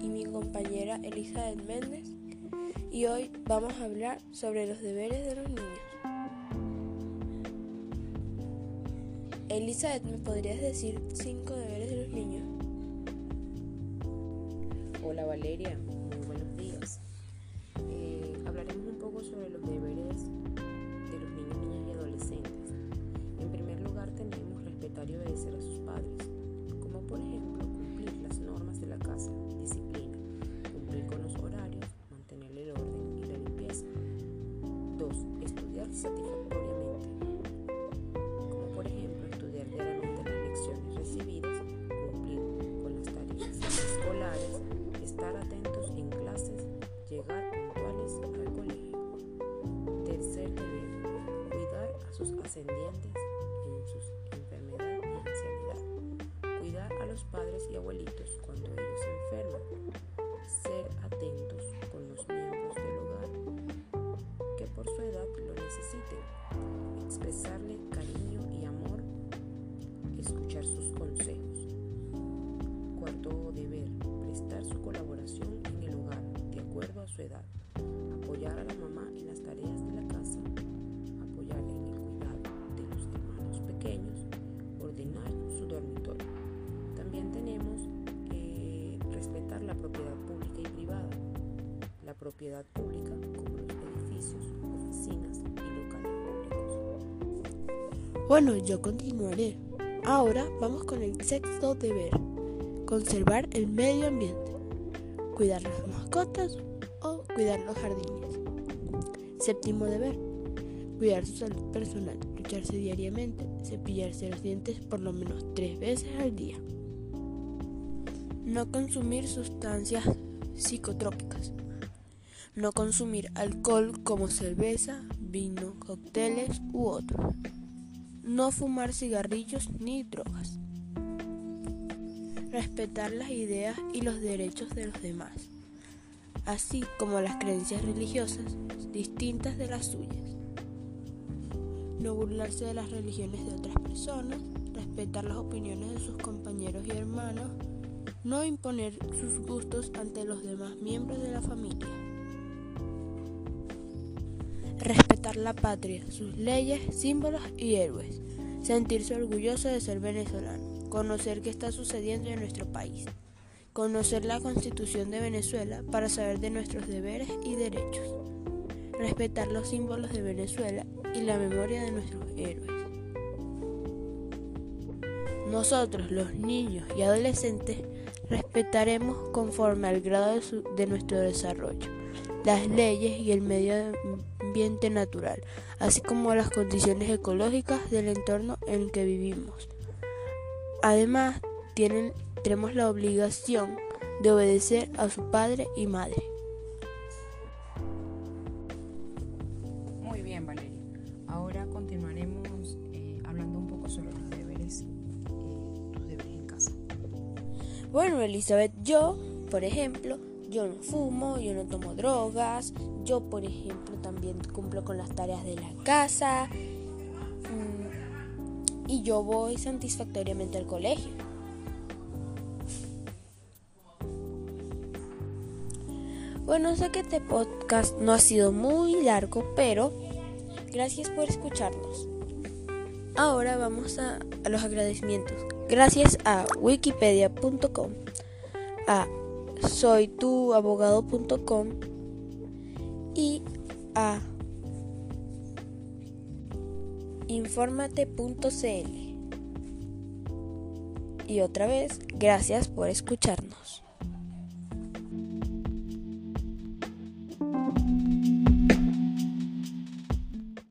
Y mi compañera Elizabeth Méndez y hoy vamos a hablar sobre los deberes de los niños. Elizabeth, ¿me podrías decir cinco deberes de los niños? Hola Valeria, muy buenos días. Eh, hablaremos un poco sobre los deberes de los niños, niñas y adolescentes. En primer lugar tenemos respetar y obedecer satisfactoriamente, como por ejemplo estudiar diariamente las lecciones recibidas, cumplir con las tareas escolares, estar atentos en clases, llegar puntuales al colegio. Tercer deber, cuidar a sus ascendientes en sus enfermedad y ancianidad. Cuidar a los padres y abuelitos cuando Expresarle cariño y amor. Escuchar sus consejos. Cuarto deber, prestar su colaboración en el hogar de acuerdo a su edad. Apoyar a la mamá en las tareas de la casa. Apoyarle en el cuidado de los hermanos pequeños. Ordenar su dormitorio. También tenemos que respetar la propiedad pública y privada. La propiedad pública como los edificios, Bueno, yo continuaré. Ahora vamos con el sexto deber. Conservar el medio ambiente. Cuidar las mascotas o cuidar los jardines. Séptimo deber. Cuidar su salud personal. Ducharse diariamente. Cepillarse los dientes por lo menos tres veces al día. No consumir sustancias psicotrópicas. No consumir alcohol como cerveza, vino, cócteles u otros. No fumar cigarrillos ni drogas. Respetar las ideas y los derechos de los demás, así como las creencias religiosas distintas de las suyas. No burlarse de las religiones de otras personas, respetar las opiniones de sus compañeros y hermanos, no imponer sus gustos ante los demás miembros de la familia. La patria, sus leyes, símbolos y héroes. Sentirse orgulloso de ser venezolano. Conocer qué está sucediendo en nuestro país. Conocer la constitución de Venezuela para saber de nuestros deberes y derechos. Respetar los símbolos de Venezuela y la memoria de nuestros héroes. Nosotros, los niños y adolescentes, respetaremos conforme al grado de, de nuestro desarrollo las leyes y el medio ambiente natural, así como las condiciones ecológicas del entorno en el que vivimos. Además, tienen, tenemos la obligación de obedecer a su padre y madre. Muy bien, Valeria. Ahora continuaremos eh, hablando un poco sobre los deberes, eh, tus deberes en casa. Bueno, Elizabeth, yo, por ejemplo, yo no fumo, yo no tomo drogas, yo por ejemplo también cumplo con las tareas de la casa mm, y yo voy satisfactoriamente al colegio. Bueno, sé que este podcast no ha sido muy largo, pero gracias por escucharnos. Ahora vamos a, a los agradecimientos. Gracias a wikipedia.com, a soytuabogado.com y a informate.cl. Y otra vez, gracias por escucharnos.